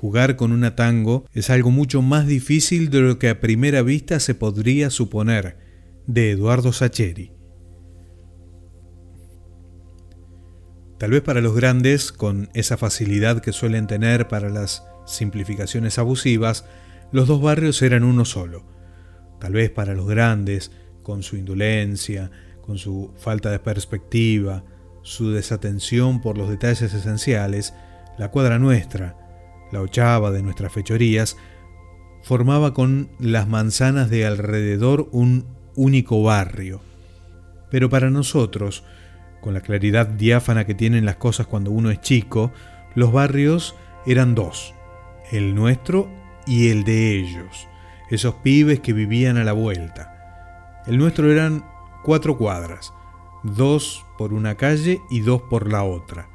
Jugar con una tango es algo mucho más difícil de lo que a primera vista se podría suponer, de Eduardo Sacheri. Tal vez para los grandes, con esa facilidad que suelen tener para las simplificaciones abusivas, los dos barrios eran uno solo. Tal vez para los grandes, con su indolencia, con su falta de perspectiva, su desatención por los detalles esenciales, la cuadra nuestra, la ochava de nuestras fechorías, formaba con las manzanas de alrededor un único barrio. Pero para nosotros, con la claridad diáfana que tienen las cosas cuando uno es chico, los barrios eran dos, el nuestro y el de ellos, esos pibes que vivían a la vuelta. El nuestro eran cuatro cuadras, dos por una calle y dos por la otra.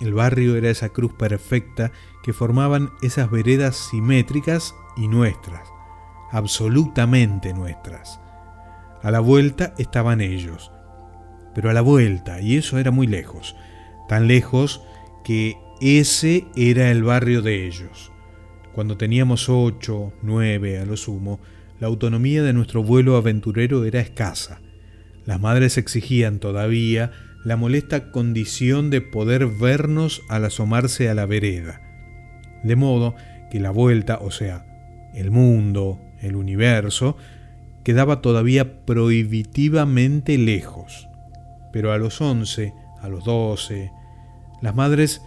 El barrio era esa cruz perfecta que formaban esas veredas simétricas y nuestras, absolutamente nuestras. A la vuelta estaban ellos, pero a la vuelta, y eso era muy lejos, tan lejos que ese era el barrio de ellos. Cuando teníamos ocho, nueve a lo sumo, la autonomía de nuestro vuelo aventurero era escasa. Las madres exigían todavía la molesta condición de poder vernos al asomarse a la vereda. De modo que la vuelta, o sea, el mundo, el universo, quedaba todavía prohibitivamente lejos pero a los 11, a los 12, las madres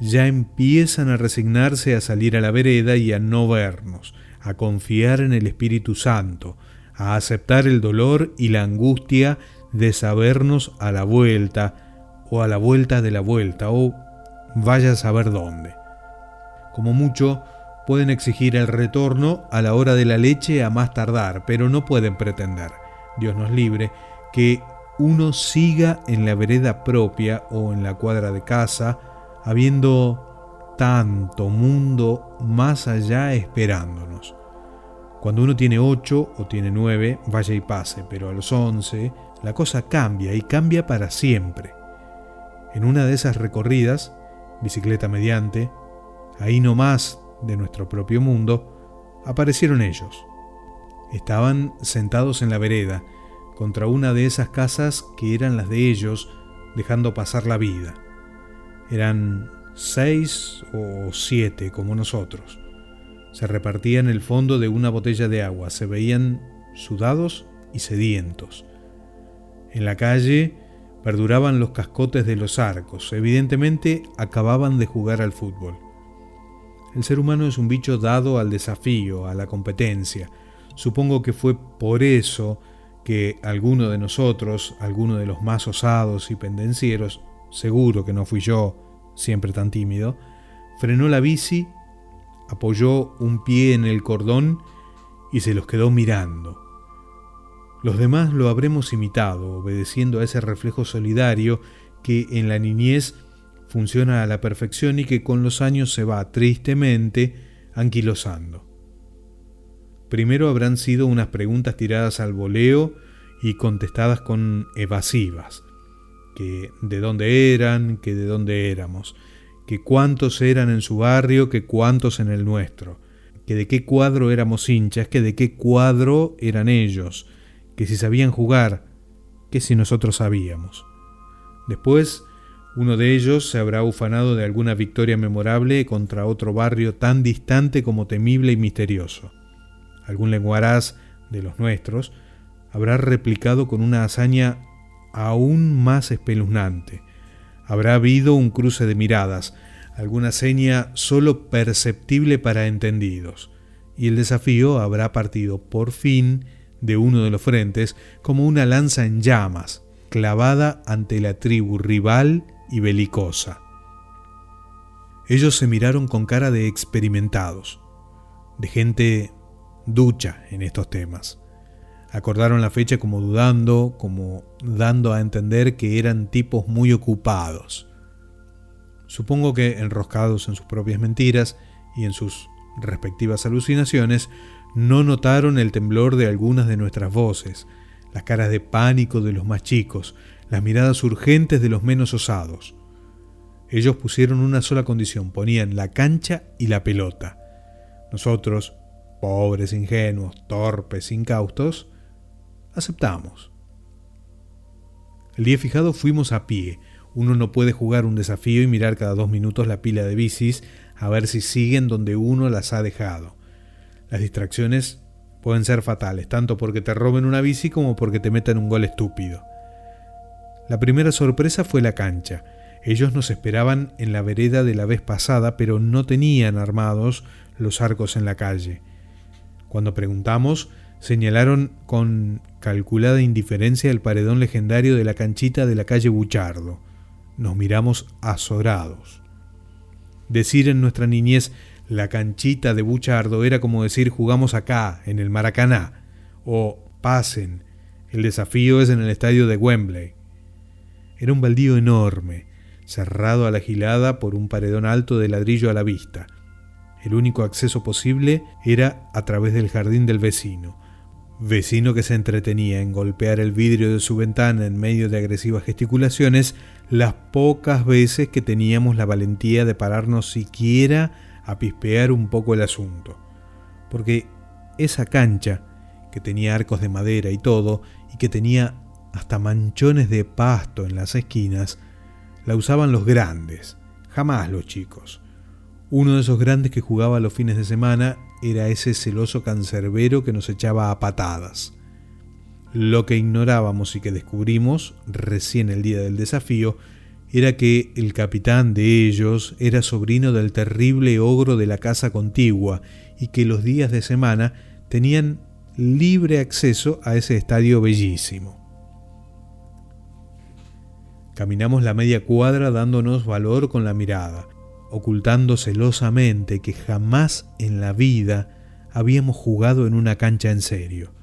ya empiezan a resignarse a salir a la vereda y a no vernos, a confiar en el Espíritu Santo, a aceptar el dolor y la angustia de sabernos a la vuelta o a la vuelta de la vuelta o vaya a saber dónde. Como mucho, pueden exigir el retorno a la hora de la leche a más tardar, pero no pueden pretender, Dios nos libre, que uno siga en la vereda propia o en la cuadra de casa, habiendo tanto mundo más allá esperándonos. Cuando uno tiene ocho o tiene nueve, vaya y pase, pero a los once la cosa cambia y cambia para siempre. En una de esas recorridas, bicicleta mediante, ahí no más de nuestro propio mundo, aparecieron ellos. Estaban sentados en la vereda, contra una de esas casas que eran las de ellos, dejando pasar la vida. Eran seis o siete como nosotros. Se repartían el fondo de una botella de agua, se veían sudados y sedientos. En la calle perduraban los cascotes de los arcos, evidentemente acababan de jugar al fútbol. El ser humano es un bicho dado al desafío, a la competencia. Supongo que fue por eso que alguno de nosotros, alguno de los más osados y pendencieros, seguro que no fui yo, siempre tan tímido, frenó la bici, apoyó un pie en el cordón y se los quedó mirando. Los demás lo habremos imitado, obedeciendo a ese reflejo solidario que en la niñez funciona a la perfección y que con los años se va tristemente anquilosando. Primero habrán sido unas preguntas tiradas al voleo y contestadas con evasivas, que de dónde eran, que de dónde éramos, que cuántos eran en su barrio, que cuántos en el nuestro, que de qué cuadro éramos hinchas, que de qué cuadro eran ellos, que si sabían jugar, que si nosotros sabíamos. Después, uno de ellos se habrá ufanado de alguna victoria memorable contra otro barrio tan distante como temible y misterioso algún lenguaraz de los nuestros, habrá replicado con una hazaña aún más espeluznante. Habrá habido un cruce de miradas, alguna seña sólo perceptible para entendidos, y el desafío habrá partido por fin de uno de los frentes como una lanza en llamas, clavada ante la tribu rival y belicosa. Ellos se miraron con cara de experimentados, de gente ducha en estos temas. Acordaron la fecha como dudando, como dando a entender que eran tipos muy ocupados. Supongo que enroscados en sus propias mentiras y en sus respectivas alucinaciones, no notaron el temblor de algunas de nuestras voces, las caras de pánico de los más chicos, las miradas urgentes de los menos osados. Ellos pusieron una sola condición, ponían la cancha y la pelota. Nosotros, pobres, ingenuos, torpes, incaustos, aceptamos. El día fijado fuimos a pie. Uno no puede jugar un desafío y mirar cada dos minutos la pila de bicis a ver si siguen donde uno las ha dejado. Las distracciones pueden ser fatales, tanto porque te roben una bici como porque te metan un gol estúpido. La primera sorpresa fue la cancha. Ellos nos esperaban en la vereda de la vez pasada, pero no tenían armados los arcos en la calle. Cuando preguntamos, señalaron con calculada indiferencia el paredón legendario de la canchita de la calle Buchardo. Nos miramos azorados. Decir en nuestra niñez la canchita de Buchardo era como decir jugamos acá, en el Maracaná, o pasen, el desafío es en el estadio de Wembley. Era un baldío enorme, cerrado a la gilada por un paredón alto de ladrillo a la vista. El único acceso posible era a través del jardín del vecino, vecino que se entretenía en golpear el vidrio de su ventana en medio de agresivas gesticulaciones las pocas veces que teníamos la valentía de pararnos siquiera a pispear un poco el asunto. Porque esa cancha, que tenía arcos de madera y todo, y que tenía hasta manchones de pasto en las esquinas, la usaban los grandes, jamás los chicos. Uno de esos grandes que jugaba los fines de semana era ese celoso cancerbero que nos echaba a patadas. Lo que ignorábamos y que descubrimos recién el día del desafío era que el capitán de ellos era sobrino del terrible ogro de la casa contigua y que los días de semana tenían libre acceso a ese estadio bellísimo. Caminamos la media cuadra dándonos valor con la mirada, ocultando celosamente que jamás en la vida habíamos jugado en una cancha en serio.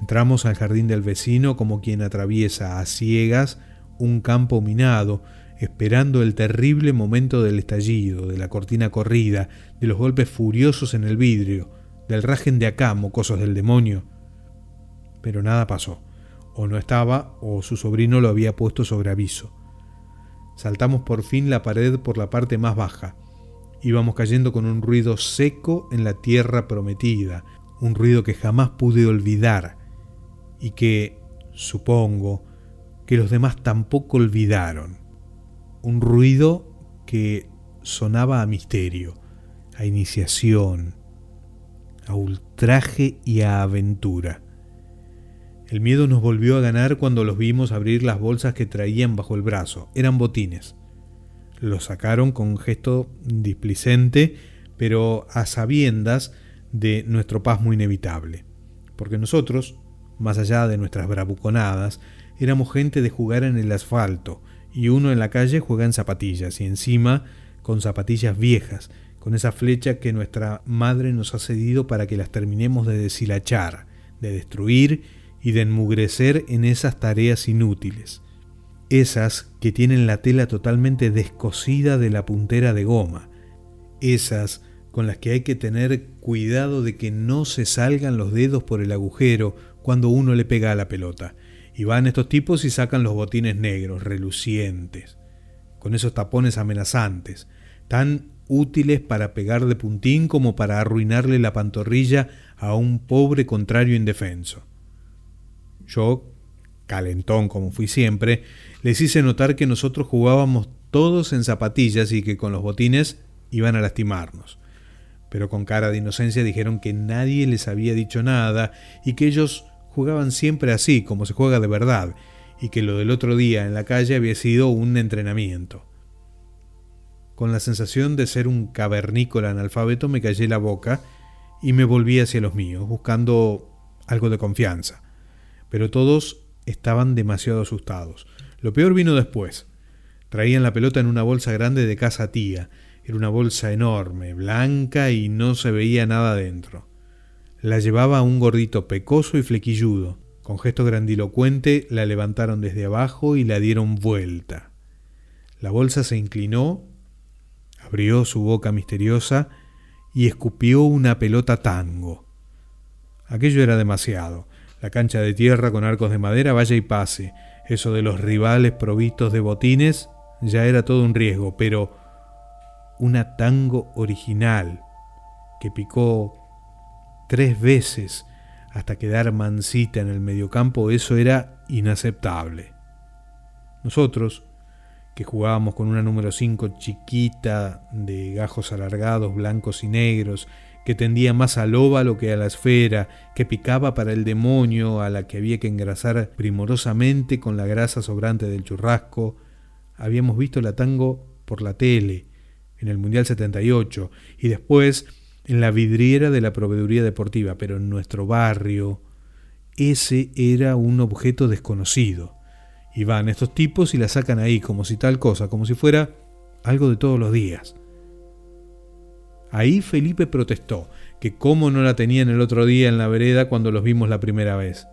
Entramos al jardín del vecino como quien atraviesa a ciegas un campo minado, esperando el terrible momento del estallido, de la cortina corrida, de los golpes furiosos en el vidrio, del rajen de acá, mocosos del demonio. Pero nada pasó. O no estaba, o su sobrino lo había puesto sobre aviso. Saltamos por fin la pared por la parte más baja. Íbamos cayendo con un ruido seco en la tierra prometida, un ruido que jamás pude olvidar y que, supongo, que los demás tampoco olvidaron. Un ruido que sonaba a misterio, a iniciación, a ultraje y a aventura. El miedo nos volvió a ganar cuando los vimos abrir las bolsas que traían bajo el brazo. Eran botines. Los sacaron con un gesto displicente, pero a sabiendas de nuestro pasmo inevitable. Porque nosotros, más allá de nuestras bravuconadas, éramos gente de jugar en el asfalto, y uno en la calle juega en zapatillas, y encima con zapatillas viejas, con esa flecha que nuestra madre nos ha cedido para que las terminemos de deshilachar, de destruir y de enmugrecer en esas tareas inútiles. Esas que tienen la tela totalmente descosida de la puntera de goma. Esas con las que hay que tener cuidado de que no se salgan los dedos por el agujero cuando uno le pega a la pelota. Y van estos tipos y sacan los botines negros, relucientes, con esos tapones amenazantes, tan útiles para pegar de puntín como para arruinarle la pantorrilla a un pobre contrario indefenso. Yo, calentón como fui siempre, les hice notar que nosotros jugábamos todos en zapatillas y que con los botines iban a lastimarnos. Pero con cara de inocencia dijeron que nadie les había dicho nada y que ellos jugaban siempre así, como se juega de verdad, y que lo del otro día en la calle había sido un entrenamiento. Con la sensación de ser un cavernícola analfabeto me callé la boca y me volví hacia los míos, buscando algo de confianza. Pero todos estaban demasiado asustados. Lo peor vino después. Traían la pelota en una bolsa grande de casa tía. Era una bolsa enorme, blanca y no se veía nada dentro. La llevaba un gordito pecoso y flequilludo. Con gesto grandilocuente la levantaron desde abajo y la dieron vuelta. La bolsa se inclinó, abrió su boca misteriosa y escupió una pelota tango. Aquello era demasiado. La cancha de tierra con arcos de madera vaya y pase. Eso de los rivales provistos de botines ya era todo un riesgo, pero una tango original que picó tres veces hasta quedar mansita en el mediocampo, eso era inaceptable. Nosotros, que jugábamos con una número 5 chiquita de gajos alargados, blancos y negros, que tendía más al óvalo que a la esfera, que picaba para el demonio, a la que había que engrasar primorosamente con la grasa sobrante del churrasco. Habíamos visto la tango por la tele, en el Mundial 78, y después en la vidriera de la proveeduría deportiva, pero en nuestro barrio ese era un objeto desconocido. Y van estos tipos y la sacan ahí como si tal cosa, como si fuera algo de todos los días. Ahí Felipe protestó, que cómo no la tenían el otro día en la vereda cuando los vimos la primera vez.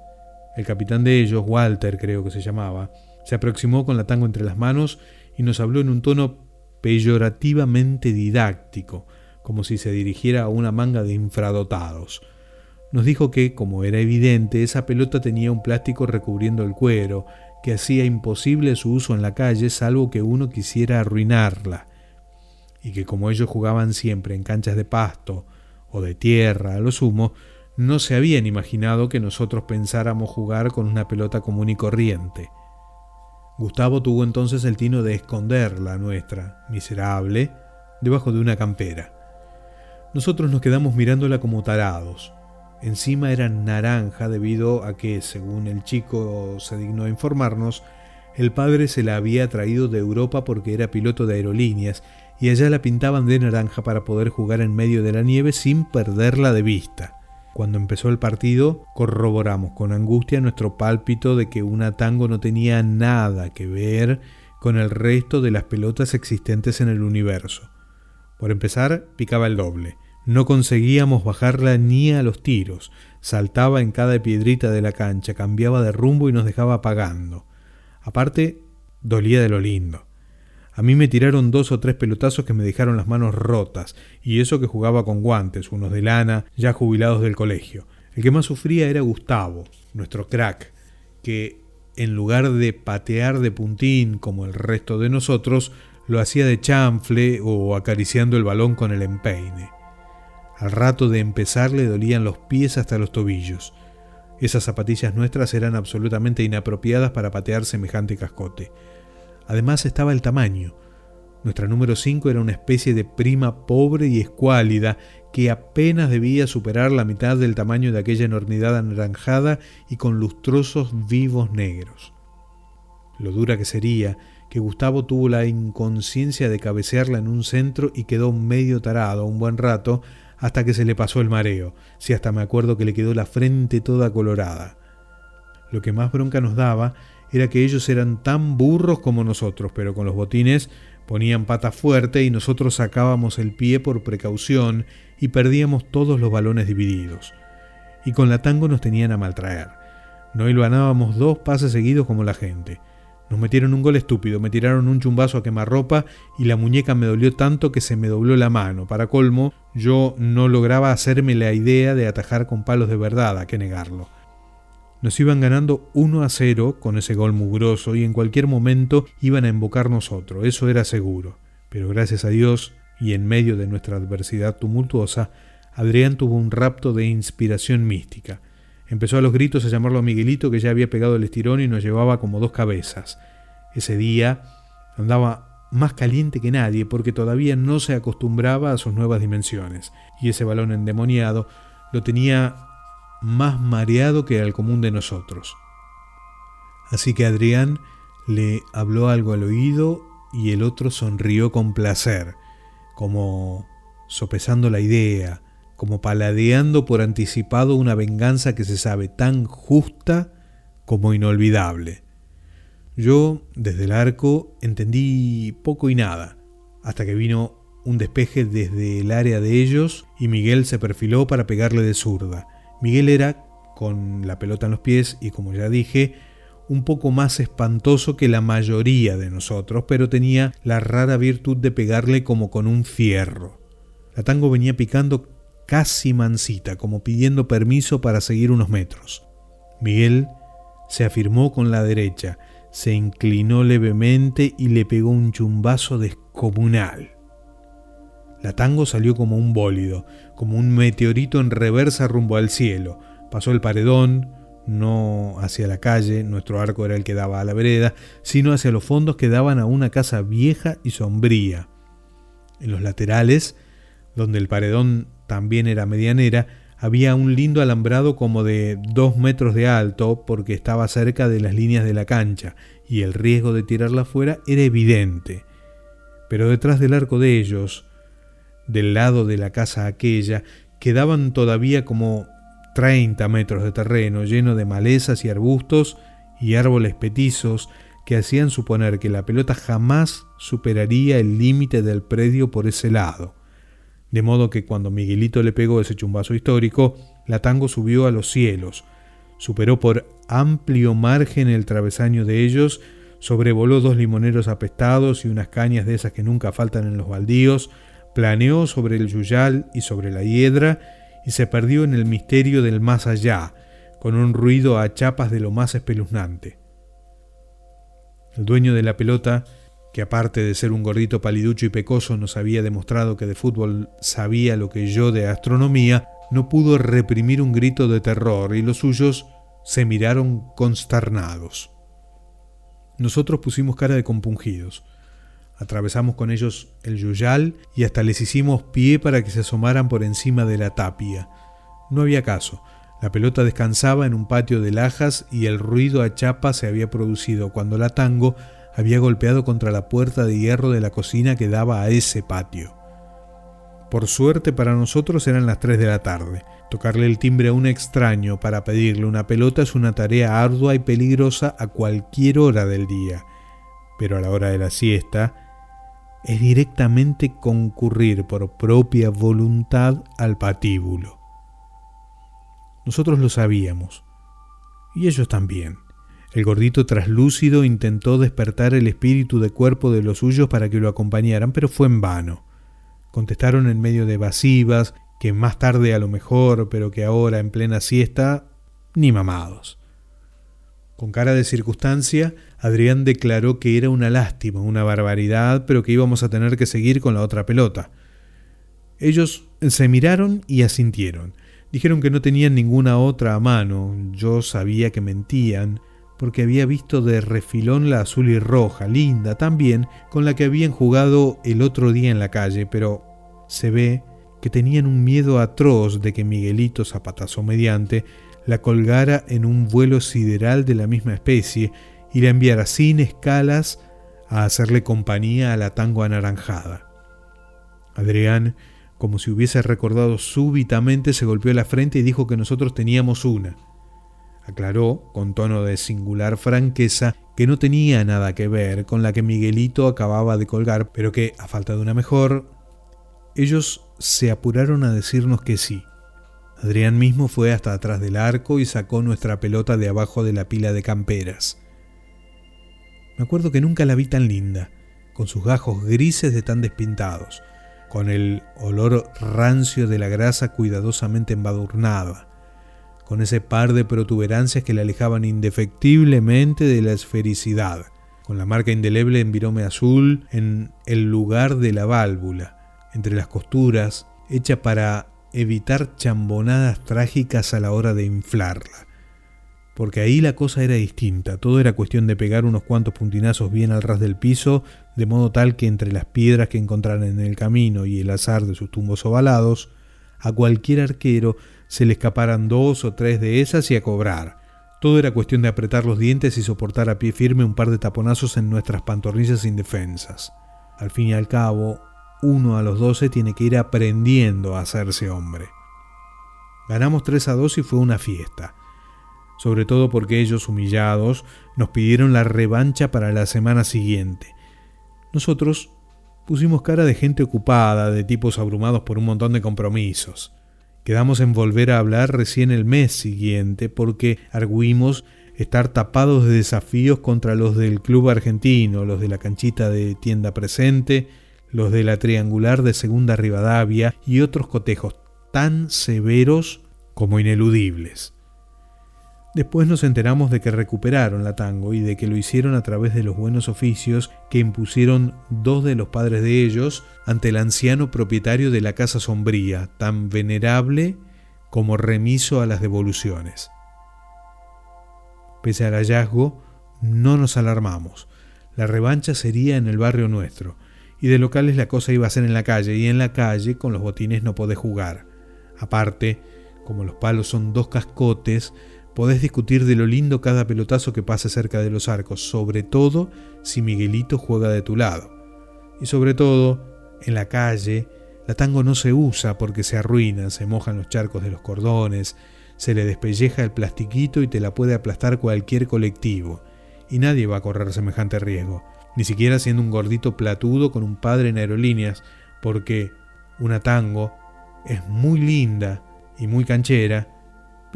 El capitán de ellos, Walter creo que se llamaba, se aproximó con la tango entre las manos y nos habló en un tono peyorativamente didáctico, como si se dirigiera a una manga de infradotados. Nos dijo que, como era evidente, esa pelota tenía un plástico recubriendo el cuero, que hacía imposible su uso en la calle salvo que uno quisiera arruinarla, y que como ellos jugaban siempre en canchas de pasto o de tierra a lo sumo, no se habían imaginado que nosotros pensáramos jugar con una pelota común y corriente. Gustavo tuvo entonces el tino de esconder la nuestra, miserable, debajo de una campera. Nosotros nos quedamos mirándola como tarados, Encima era naranja debido a que, según el chico se dignó a informarnos, el padre se la había traído de Europa porque era piloto de aerolíneas y allá la pintaban de naranja para poder jugar en medio de la nieve sin perderla de vista. Cuando empezó el partido, corroboramos con angustia nuestro pálpito de que una tango no tenía nada que ver con el resto de las pelotas existentes en el universo. Por empezar, picaba el doble. No conseguíamos bajarla ni a los tiros. Saltaba en cada piedrita de la cancha, cambiaba de rumbo y nos dejaba pagando. Aparte, dolía de lo lindo. A mí me tiraron dos o tres pelotazos que me dejaron las manos rotas, y eso que jugaba con guantes, unos de lana, ya jubilados del colegio. El que más sufría era Gustavo, nuestro crack, que en lugar de patear de puntín como el resto de nosotros, lo hacía de chanfle o acariciando el balón con el empeine. Al rato de empezar le dolían los pies hasta los tobillos. Esas zapatillas nuestras eran absolutamente inapropiadas para patear semejante cascote. Además estaba el tamaño. Nuestra número 5 era una especie de prima pobre y escuálida que apenas debía superar la mitad del tamaño de aquella enormidad anaranjada y con lustrosos vivos negros. Lo dura que sería que Gustavo tuvo la inconsciencia de cabecearla en un centro y quedó medio tarado un buen rato hasta que se le pasó el mareo, si hasta me acuerdo que le quedó la frente toda colorada. Lo que más bronca nos daba era que ellos eran tan burros como nosotros, pero con los botines ponían pata fuerte y nosotros sacábamos el pie por precaución y perdíamos todos los balones divididos. Y con la tango nos tenían a maltraer. No ganábamos dos pases seguidos como la gente. Nos metieron un gol estúpido, me tiraron un chumbazo a quemarropa y la muñeca me dolió tanto que se me dobló la mano. Para colmo, yo no lograba hacerme la idea de atajar con palos de verdad, a que negarlo. Nos iban ganando 1 a 0 con ese gol mugroso y en cualquier momento iban a embocarnos otro, eso era seguro. Pero gracias a Dios, y en medio de nuestra adversidad tumultuosa, Adrián tuvo un rapto de inspiración mística. Empezó a los gritos a llamarlo a Miguelito que ya había pegado el estirón y nos llevaba como dos cabezas. Ese día andaba más caliente que nadie porque todavía no se acostumbraba a sus nuevas dimensiones y ese balón endemoniado lo tenía más mareado que al común de nosotros. Así que Adrián le habló algo al oído y el otro sonrió con placer, como sopesando la idea, como paladeando por anticipado una venganza que se sabe tan justa como inolvidable. Yo, desde el arco, entendí poco y nada, hasta que vino un despeje desde el área de ellos y Miguel se perfiló para pegarle de zurda. Miguel era, con la pelota en los pies y como ya dije, un poco más espantoso que la mayoría de nosotros, pero tenía la rara virtud de pegarle como con un fierro. La tango venía picando casi mansita, como pidiendo permiso para seguir unos metros. Miguel se afirmó con la derecha, se inclinó levemente y le pegó un chumbazo descomunal. La tango salió como un bólido, como un meteorito en reversa rumbo al cielo. Pasó el paredón, no hacia la calle, nuestro arco era el que daba a la vereda, sino hacia los fondos que daban a una casa vieja y sombría. En los laterales, donde el paredón también era medianera, había un lindo alambrado como de dos metros de alto porque estaba cerca de las líneas de la cancha y el riesgo de tirarla fuera era evidente. Pero detrás del arco de ellos, del lado de la casa aquella, quedaban todavía como 30 metros de terreno lleno de malezas y arbustos y árboles petizos que hacían suponer que la pelota jamás superaría el límite del predio por ese lado. De modo que cuando Miguelito le pegó ese chumbazo histórico, la tango subió a los cielos, superó por amplio margen el travesaño de ellos, sobrevoló dos limoneros apestados y unas cañas de esas que nunca faltan en los baldíos, planeó sobre el yuyal y sobre la hiedra, y se perdió en el misterio del más allá, con un ruido a chapas de lo más espeluznante. El dueño de la pelota, que aparte de ser un gordito paliducho y pecoso nos había demostrado que de fútbol sabía lo que yo de astronomía, no pudo reprimir un grito de terror y los suyos se miraron consternados. Nosotros pusimos cara de compungidos. Atravesamos con ellos el yuyal y hasta les hicimos pie para que se asomaran por encima de la tapia. No había caso. La pelota descansaba en un patio de lajas y el ruido a chapa se había producido cuando la tango había golpeado contra la puerta de hierro de la cocina que daba a ese patio. Por suerte para nosotros eran las 3 de la tarde. Tocarle el timbre a un extraño para pedirle una pelota es una tarea ardua y peligrosa a cualquier hora del día. Pero a la hora de la siesta, es directamente concurrir por propia voluntad al patíbulo. Nosotros lo sabíamos, y ellos también. El gordito traslúcido intentó despertar el espíritu de cuerpo de los suyos para que lo acompañaran, pero fue en vano. Contestaron en medio de evasivas, que más tarde a lo mejor, pero que ahora en plena siesta, ni mamados. Con cara de circunstancia, Adrián declaró que era una lástima, una barbaridad, pero que íbamos a tener que seguir con la otra pelota. Ellos se miraron y asintieron. Dijeron que no tenían ninguna otra a mano. Yo sabía que mentían, porque había visto de refilón la azul y roja, linda también, con la que habían jugado el otro día en la calle, pero se ve que tenían un miedo atroz de que Miguelito, zapatazo mediante, la colgara en un vuelo sideral de la misma especie y la enviara sin escalas a hacerle compañía a la tango anaranjada. Adrián, como si hubiese recordado súbitamente, se golpeó la frente y dijo que nosotros teníamos una. Aclaró, con tono de singular franqueza, que no tenía nada que ver con la que Miguelito acababa de colgar, pero que, a falta de una mejor, ellos se apuraron a decirnos que sí. Adrián mismo fue hasta atrás del arco y sacó nuestra pelota de abajo de la pila de camperas. Me acuerdo que nunca la vi tan linda, con sus gajos grises de tan despintados, con el olor rancio de la grasa cuidadosamente embadurnada, con ese par de protuberancias que la alejaban indefectiblemente de la esfericidad, con la marca indeleble en virome azul en el lugar de la válvula, entre las costuras, hecha para evitar chambonadas trágicas a la hora de inflarla. Porque ahí la cosa era distinta, todo era cuestión de pegar unos cuantos puntinazos bien al ras del piso, de modo tal que entre las piedras que encontraran en el camino y el azar de sus tumbos ovalados, a cualquier arquero se le escaparan dos o tres de esas y a cobrar. Todo era cuestión de apretar los dientes y soportar a pie firme un par de taponazos en nuestras pantorrillas indefensas. Al fin y al cabo, uno a los doce tiene que ir aprendiendo a hacerse hombre. Ganamos 3 a 2 y fue una fiesta, sobre todo porque ellos, humillados, nos pidieron la revancha para la semana siguiente. Nosotros pusimos cara de gente ocupada, de tipos abrumados por un montón de compromisos. Quedamos en volver a hablar recién el mes siguiente porque arguimos estar tapados de desafíos contra los del club argentino, los de la canchita de tienda presente, los de la triangular de Segunda Rivadavia y otros cotejos tan severos como ineludibles. Después nos enteramos de que recuperaron la tango y de que lo hicieron a través de los buenos oficios que impusieron dos de los padres de ellos ante el anciano propietario de la casa sombría, tan venerable como remiso a las devoluciones. Pese al hallazgo, no nos alarmamos. La revancha sería en el barrio nuestro, y de locales la cosa iba a ser en la calle, y en la calle con los botines no podés jugar. Aparte, como los palos son dos cascotes, Podés discutir de lo lindo cada pelotazo que pase cerca de los arcos, sobre todo si Miguelito juega de tu lado. Y sobre todo, en la calle, la tango no se usa porque se arruina, se mojan los charcos de los cordones, se le despelleja el plastiquito y te la puede aplastar cualquier colectivo. Y nadie va a correr semejante riesgo, ni siquiera siendo un gordito platudo con un padre en aerolíneas, porque una tango es muy linda y muy canchera,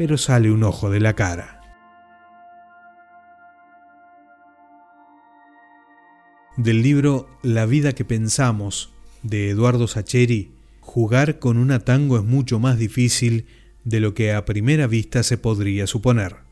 pero sale un ojo de la cara. Del libro La vida que pensamos de Eduardo Sacheri, jugar con una tango es mucho más difícil de lo que a primera vista se podría suponer.